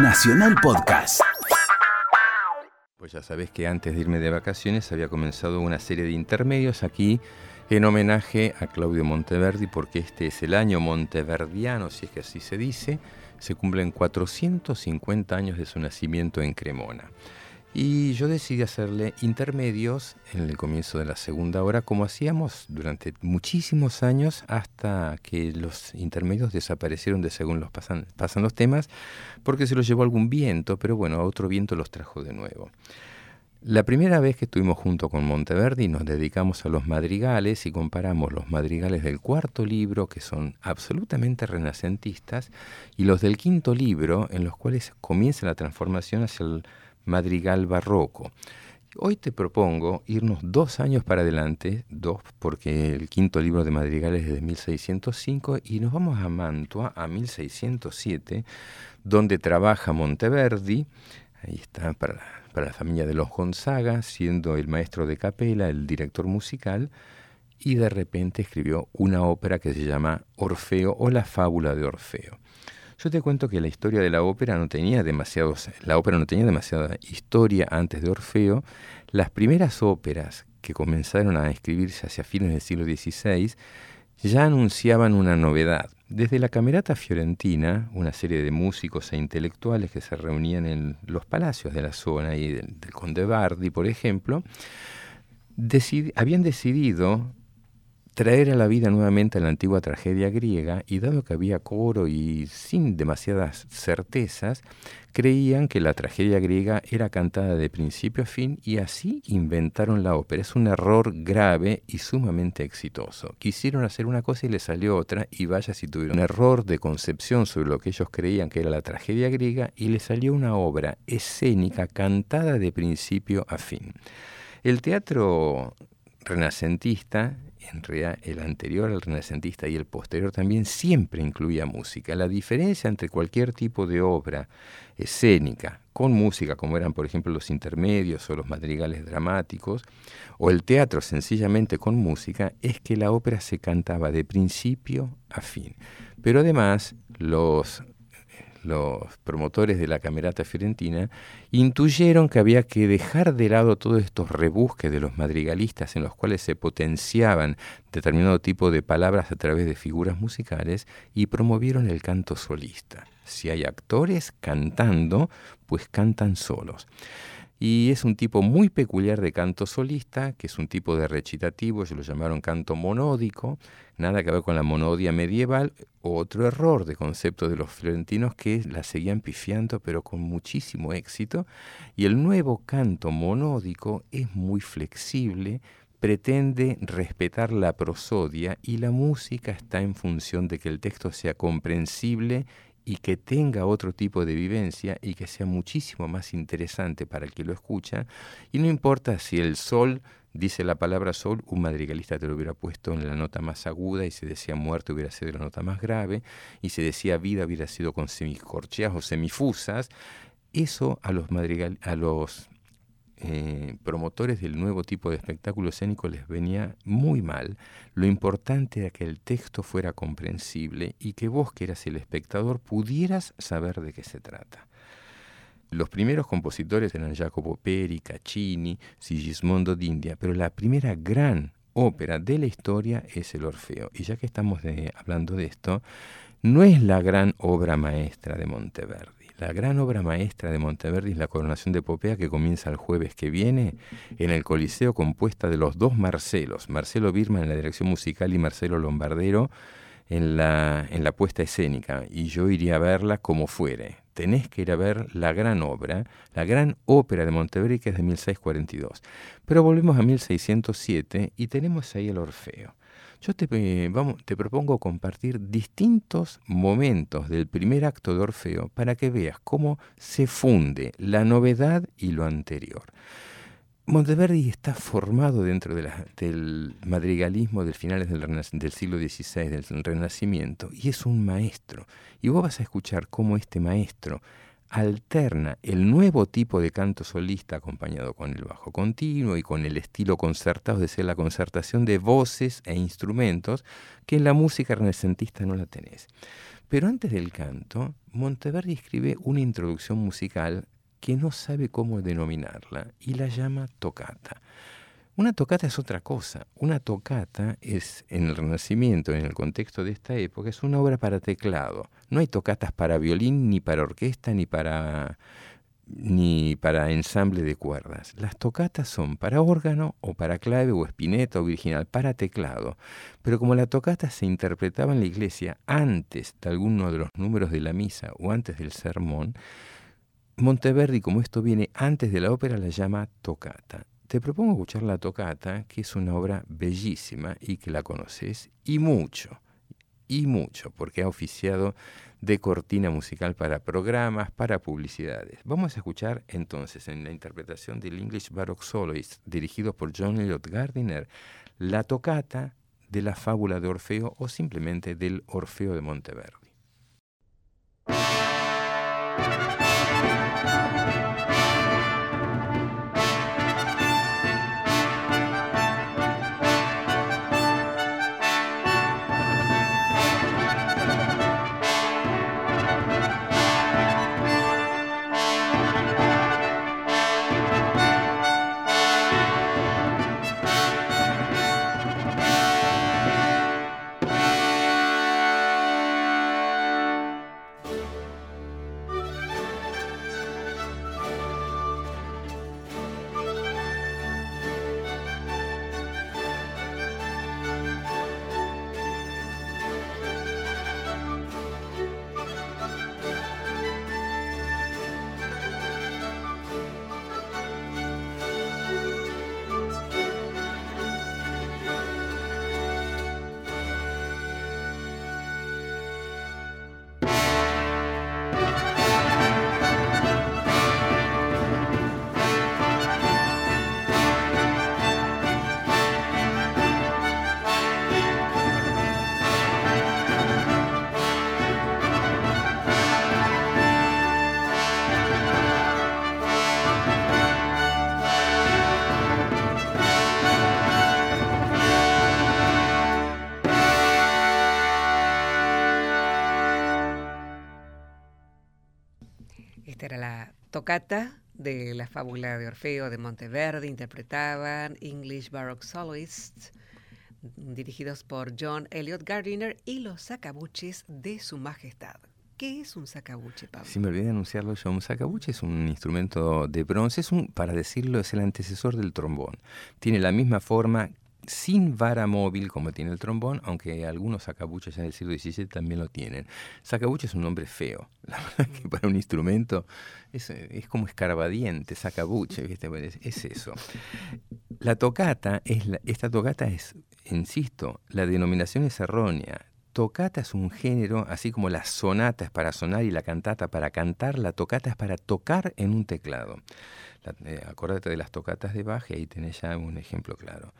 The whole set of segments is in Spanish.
Nacional Podcast. Pues ya sabés que antes de irme de vacaciones había comenzado una serie de intermedios aquí en homenaje a Claudio Monteverdi porque este es el año monteverdiano, si es que así se dice. Se cumplen 450 años de su nacimiento en Cremona. Y yo decidí hacerle intermedios en el comienzo de la segunda hora, como hacíamos durante muchísimos años, hasta que los intermedios desaparecieron de según los pasan, pasan los temas, porque se los llevó algún viento, pero bueno, otro viento los trajo de nuevo. La primera vez que estuvimos junto con Monteverdi nos dedicamos a los madrigales y comparamos los madrigales del cuarto libro, que son absolutamente renacentistas, y los del quinto libro, en los cuales comienza la transformación hacia el madrigal barroco. Hoy te propongo irnos dos años para adelante, dos, porque el quinto libro de madrigales es de 1605, y nos vamos a Mantua, a 1607, donde trabaja Monteverdi, ahí está para, para la familia de los Gonzaga, siendo el maestro de capela, el director musical, y de repente escribió una ópera que se llama Orfeo o la fábula de Orfeo. Yo te cuento que la historia de la ópera no tenía demasiados, la ópera no tenía demasiada historia antes de Orfeo. Las primeras óperas que comenzaron a escribirse hacia fines del siglo XVI ya anunciaban una novedad. Desde la Camerata Fiorentina, una serie de músicos e intelectuales que se reunían en los palacios de la zona y del, Conde Bardi, por ejemplo, habían decidido traer a la vida nuevamente la antigua tragedia griega y dado que había coro y sin demasiadas certezas, creían que la tragedia griega era cantada de principio a fin y así inventaron la ópera. Es un error grave y sumamente exitoso. Quisieron hacer una cosa y le salió otra y vaya si tuvieron un error de concepción sobre lo que ellos creían que era la tragedia griega y le salió una obra escénica cantada de principio a fin. El teatro renacentista en realidad el anterior al renacentista y el posterior también siempre incluía música. La diferencia entre cualquier tipo de obra escénica con música, como eran por ejemplo los intermedios o los madrigales dramáticos, o el teatro sencillamente con música, es que la ópera se cantaba de principio a fin. Pero además los los promotores de la Camerata Fiorentina, intuyeron que había que dejar de lado todos estos rebusques de los madrigalistas en los cuales se potenciaban determinado tipo de palabras a través de figuras musicales y promovieron el canto solista. Si hay actores cantando, pues cantan solos y es un tipo muy peculiar de canto solista, que es un tipo de recitativo, ellos lo llamaron canto monódico, nada que ver con la monodia medieval, otro error de concepto de los florentinos que la seguían pifiando pero con muchísimo éxito, y el nuevo canto monódico es muy flexible, pretende respetar la prosodia y la música está en función de que el texto sea comprensible y que tenga otro tipo de vivencia y que sea muchísimo más interesante para el que lo escucha. Y no importa si el sol dice la palabra sol, un madrigalista te lo hubiera puesto en la nota más aguda y si decía muerte hubiera sido la nota más grave y si decía vida hubiera sido con semicorcheas o semifusas. Eso a los, madrigal, a los eh, promotores del nuevo tipo de espectáculo escénico les venía muy mal. Lo importante era que el texto fuera comprensible y que vos, que eras el espectador, pudieras saber de qué se trata. Los primeros compositores eran Jacopo Peri, Caccini, Sigismondo d'India, pero la primera gran ópera de la historia es el Orfeo. Y ya que estamos hablando de esto, no es la gran obra maestra de Monteverdi la gran obra maestra de Monteverdi es la coronación de Popea que comienza el jueves que viene en el Coliseo compuesta de los dos Marcelos, Marcelo Birman en la dirección musical y Marcelo Lombardero en la, en la puesta escénica. Y yo iría a verla como fuere. Tenés que ir a ver la gran obra, la gran ópera de Monteverdi que es de 1642. Pero volvemos a 1607 y tenemos ahí el Orfeo. Yo te, eh, vamos, te propongo compartir distintos momentos del primer acto de Orfeo para que veas cómo se funde la novedad y lo anterior. Monteverdi está formado dentro del madrigalismo del finales del, del, siglo XVI, del Renacimiento, y es un maestro. Y vos vas a escuchar cómo este maestro alterna el nuevo tipo de canto solista acompañado con el bajo continuo y con el estilo concertado, de ser la concertación de voces e instrumentos que en la música renacentista no la tenés. Pero antes del canto, Monteverdi escribe una introducción musical que no sabe cómo denominarla y la llama tocata. Una tocata es otra cosa. Una tocata es, en el Renacimiento, en el contexto de esta época, es una obra para teclado. No hay tocatas para violín, ni para orquesta, ni para, ni para ensamble de cuerdas. Las tocatas son para órgano, o para clave, o espineta, o virginal, para teclado. Pero como la tocata se interpretaba en la iglesia antes de alguno de los números de la misa o antes del sermón, Monteverdi, como esto viene antes de la ópera, la llama tocata. Te propongo escuchar la tocata, que es una obra bellísima y que la conoces, y mucho, y mucho, porque ha oficiado de cortina musical para programas, para publicidades. Vamos a escuchar entonces en la interpretación del English Baroque Soloist, dirigido por John Elliot Gardiner, la tocata de la fábula de Orfeo o simplemente del Orfeo de Monteverdi. De la fábula de Orfeo de Monteverdi interpretaban English Baroque Soloists dirigidos por John Elliot Gardiner y los sacabuches de su majestad. ¿Qué es un sacabuche, Pablo? Si me olvidé de anunciarlo yo, un sacabuche es un instrumento de bronce, es un, para decirlo, es el antecesor del trombón. Tiene la misma forma, sin vara móvil como tiene el trombón, aunque algunos sacabuches ya del siglo XVII también lo tienen. Sacabuche es un nombre feo, la verdad que para un instrumento es, es como escarbadiente, sacabuche, ¿viste? Es, eso. La tocata, es esta tocata es, insisto, la denominación es errónea. Tocata es un género, así como la sonata es para sonar y la cantata para cantar, la tocata es para tocar en un teclado. Eh, acordate de las tocatas de Bach y ahí tenés ya un ejemplo claro.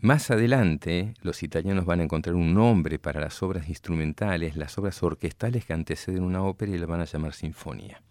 Más adelante, los italianos van a encontrar un nombre para las obras instrumentales, las obras orquestales que anteceden una ópera y la van a llamar sinfonía.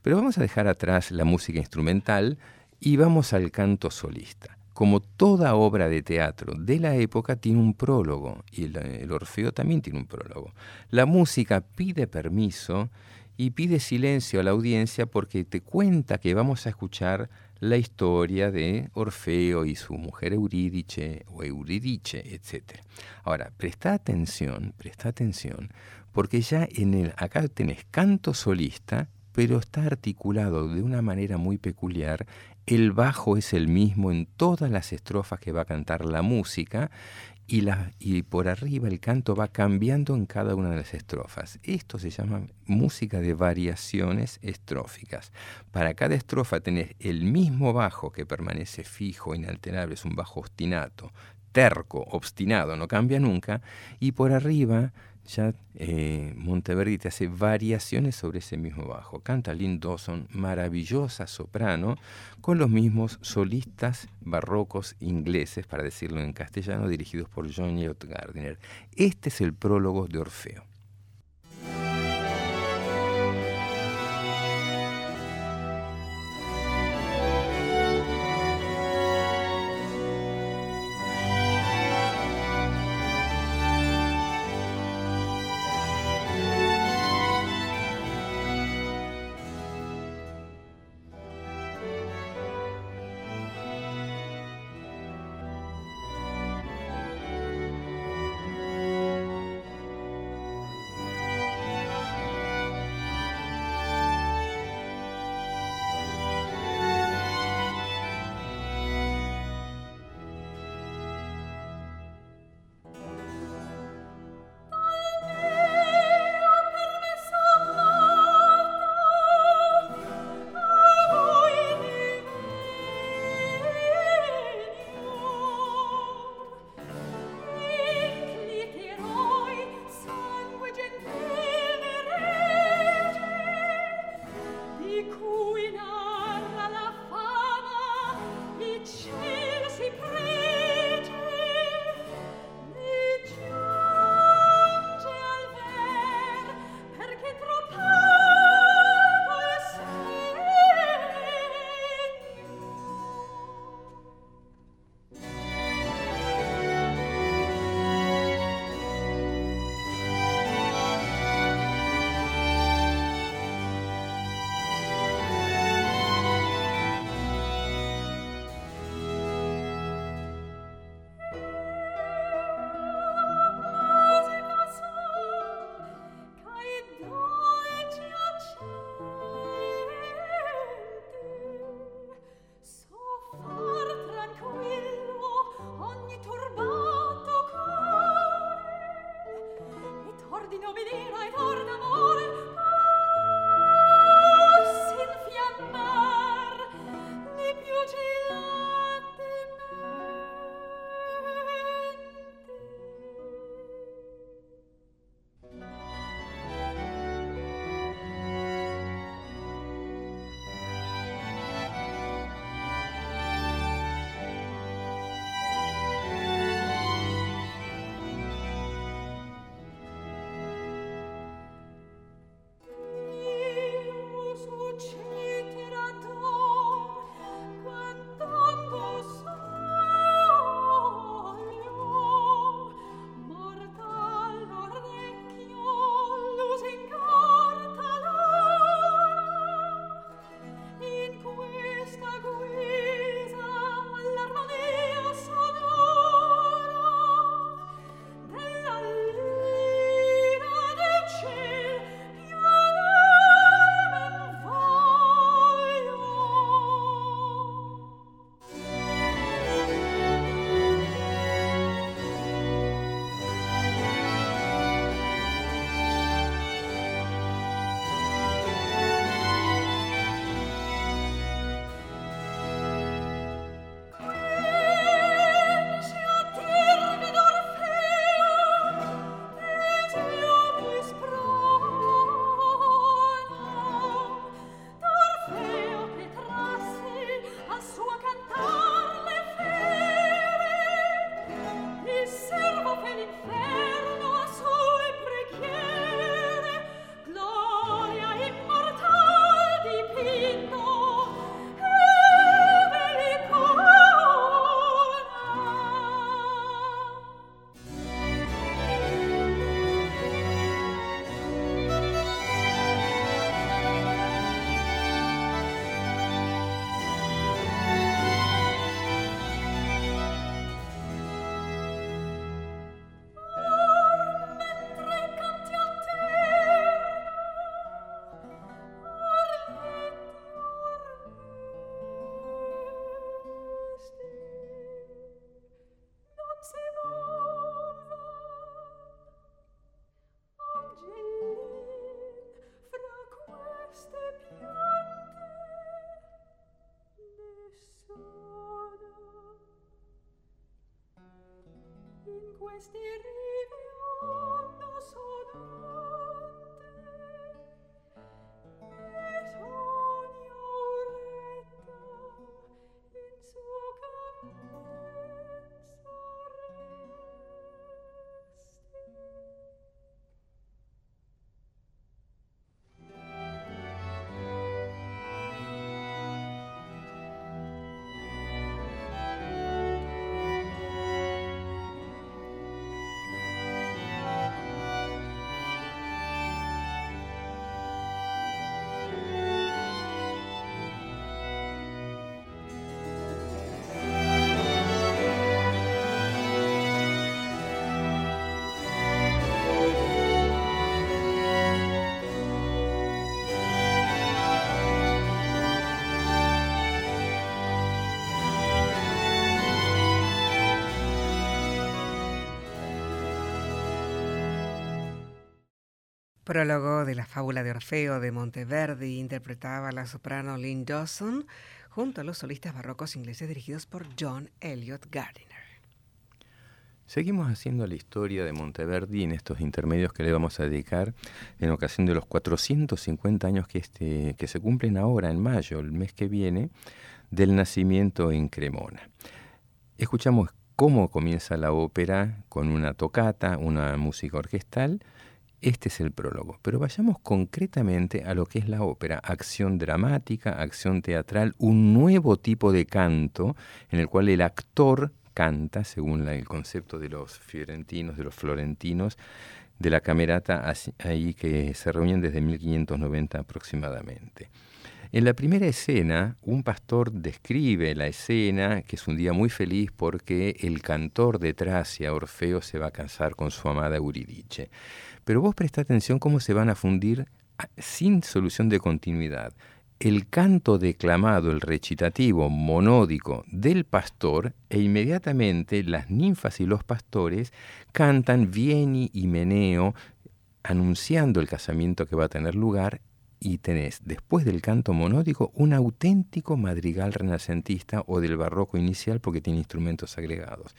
Pero vamos a dejar atrás la música instrumental y vamos al canto solista. Como toda obra de teatro de la época tiene un prólogo y el, el Orfeo también tiene un prólogo. La música pide permiso y pide silencio a la audiencia porque te cuenta que vamos a escuchar la historia de Orfeo y su mujer Eurídice o Euridice, etc. Ahora, presta atención, presta atención, porque ya en el, acá tenés canto solista, pero está articulado de una manera muy peculiar. El bajo es el mismo en todas las estrofas que va a cantar la música y, la, y por arriba el canto va cambiando en cada una de las estrofas. Esto se llama música de variaciones estróficas. Para cada estrofa tenés el mismo bajo que permanece fijo, inalterable, es un bajo obstinato, terco, obstinado, no cambia nunca, y por arriba ya eh, Monteverdi te hace variaciones sobre ese mismo bajo. Canta Lynn Dawson, maravillosa soprano, con los mismos solistas barrocos ingleses, para decirlo en castellano, dirigidos por John Elliot Gardiner. Este es el prólogo de Orfeo. questi rivi hanno sonoro Prólogo de la fábula de Orfeo de Monteverdi interpretaba la soprano Lynn Dawson junto a los solistas barrocos ingleses dirigidos por John Elliot Gardiner. Seguimos haciendo la historia de Monteverdi en estos intermedios que le vamos a dedicar en ocasión de los 450 años que, este, que se cumplen ahora en mayo, el mes que viene, del nacimiento en Cremona. Escuchamos cómo comienza la ópera con una tocata, una música orquestal, este es el prólogo, pero vayamos concretamente a lo que es la ópera, acción dramática, acción teatral, un nuevo tipo de canto en el cual el actor canta, según el concepto de los fiorentinos, de los florentinos, de la camerata ahí que se reúnen desde 1590 aproximadamente. En la primera escena, un pastor describe la escena, que es un día muy feliz porque el cantor de Tracia, Orfeo, se va a casar con su amada Euridice. Pero vos presta atención cómo se van a fundir ah, sin solución de continuidad. El canto declamado, el recitativo monódico del pastor e inmediatamente las ninfas y los pastores cantan Vieni y Meneo anunciando el casamiento que va a tener lugar y tenés, después del canto monódico, un auténtico madrigal renacentista o del barroco inicial porque tiene instrumentos agregados.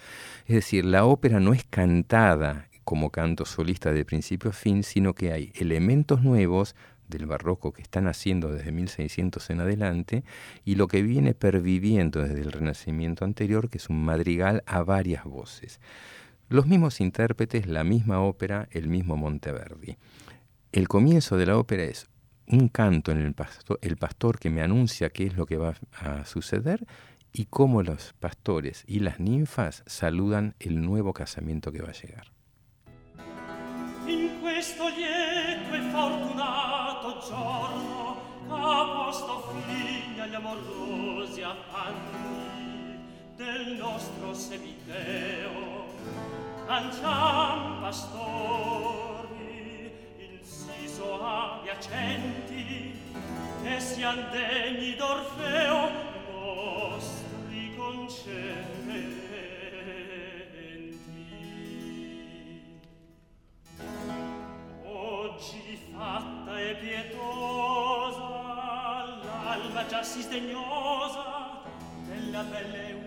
Es decir, la ópera no es cantada como canto solista de principio a fin, sino que hay elementos nuevos del barroco que están haciendo desde 1600 en adelante y lo que viene perviviendo desde el Renacimiento anterior, que es un madrigal a varias voces. Los mismos intérpretes, la misma ópera, el mismo Monteverdi. El comienzo de la ópera es un canto en el pastor, el pastor que me anuncia qué es lo que va a suceder y cómo los pastores y las ninfas saludan el nuevo casamiento que va a llegar. questo lieto e fortunato giorno ch'a posto fine agli amorosi affanni del nostro semiteo. lanciam pastori inciso a piacenti che sian degni d'Orfeo nostri concerti. si sdegnosa della belle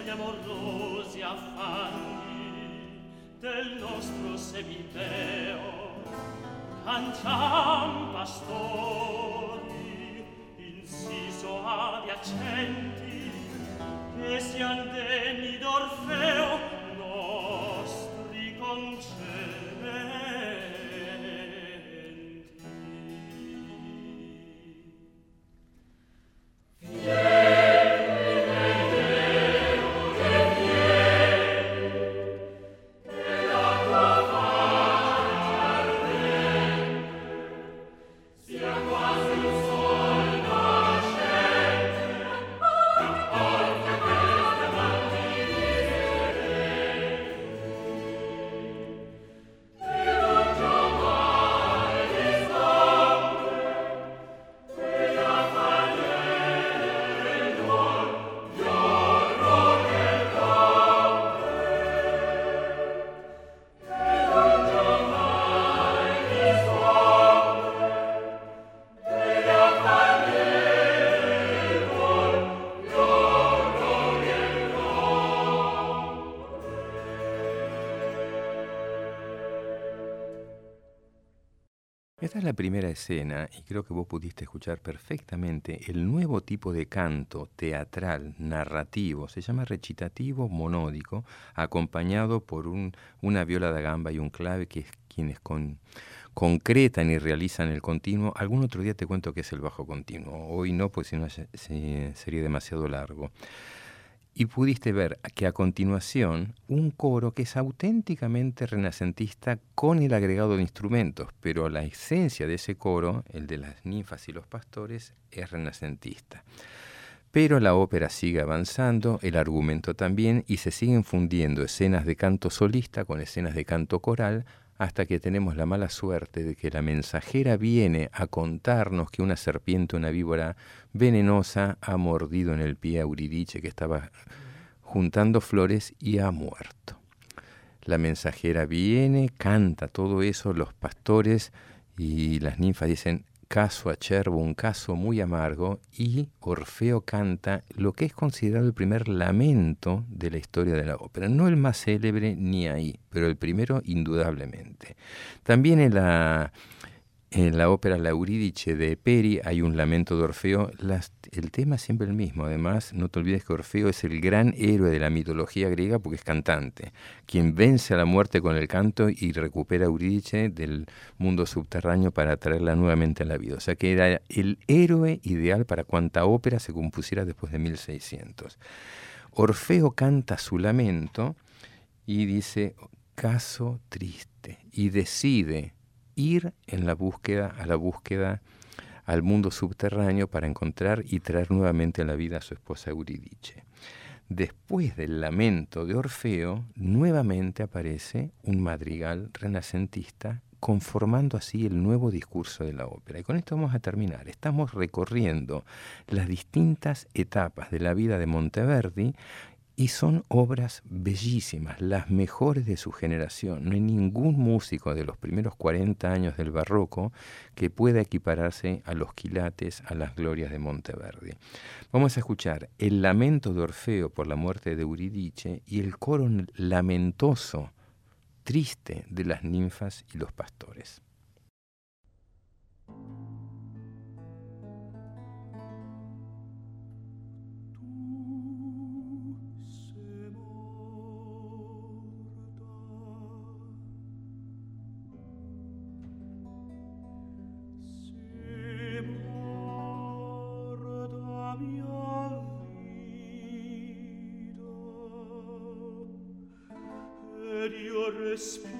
agli amorosi affanni del nostro semiteo cantiam pastori inciso avi accenti che sian degni d'Orfeo la primera escena, y creo que vos pudiste escuchar perfectamente, el nuevo tipo de canto teatral, narrativo, se llama recitativo monódico, acompañado por un, una viola de gamba y un clave, que es quienes con, concretan y realizan el continuo. Algún otro día te cuento qué es el bajo continuo. Hoy no, pues si no sería demasiado largo y pudiste ver que a continuación un coro que es auténticamente renacentista con el agregado de instrumentos, pero la esencia de ese coro, el de las ninfas y los pastores, es renacentista. Pero la ópera sigue avanzando, el argumento también, y se siguen fundiendo escenas de canto solista con escenas de canto coral, hasta que tenemos la mala suerte de que la mensajera viene a contarnos que una serpiente, una víbora venenosa, ha mordido en el pie a Euridice que estaba juntando flores y ha muerto. La mensajera viene, canta todo eso, los pastores y las ninfas dicen, caso acerbo, un caso muy amargo, y Orfeo canta lo que es considerado el primer lamento de la historia de la ópera. No el más célebre ni ahí, pero el primero indudablemente. También en la en la ópera La Eurídice de Peri hay un lamento de Orfeo. el tema es siempre el mismo. Además, no te olvides que Orfeo es el gran héroe de la mitología griega porque es cantante, quien vence a la muerte con el canto y recupera a Eurídice del mundo subterráneo para traerla nuevamente a la vida. O sea que era el héroe ideal para cuanta ópera se compusiera después de 1600. Orfeo canta su lamento y dice, caso triste, y decide ir en la búsqueda, a la búsqueda al mundo subterráneo para encontrar y traer nuevamente a la vida a su esposa Euridice. Después del lamento de Orfeo, nuevamente aparece un madrigal renacentista conformando así el nuevo discurso de la ópera. Y con esto vamos a terminar. Estamos recorriendo las distintas etapas de la vida de Monteverdi y son obras bellísimas, las mejores de su generación. No hay ningún músico de los primeros 40 años del barroco que pueda equipararse a los quilates, a las glorias de Monteverdi. Vamos a escuchar el lamento de Orfeo por la muerte de Euridice y el coro lamentoso, triste de las ninfas y los pastores. Esprit.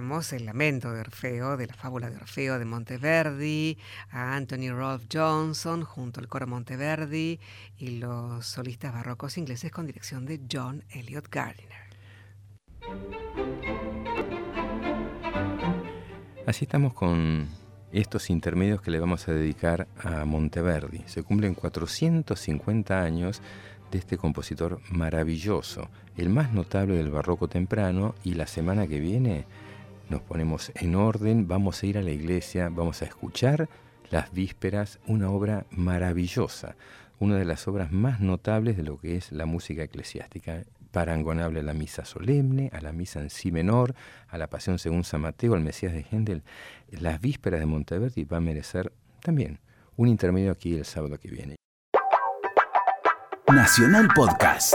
Escuchamos el lamento de Orfeo, de la fábula de Orfeo de Monteverdi, a Anthony Rolfe Johnson junto al coro Monteverdi y los solistas barrocos ingleses con dirección de John Elliot Gardiner. Así estamos con estos intermedios que le vamos a dedicar a Monteverdi. Se cumplen 450 años de este compositor maravilloso, el más notable del barroco temprano, y la semana que viene nos ponemos en orden, vamos a ir a la iglesia, vamos a escuchar las vísperas, una obra maravillosa, una de las obras más notables de lo que es la música eclesiástica, parangonable a la misa solemne, a la misa en sí menor, a la pasión según San Mateo, al Mesías de Händel. Las vísperas de Monteverdi va a merecer también un intermedio aquí el sábado que viene. Nacional Podcast.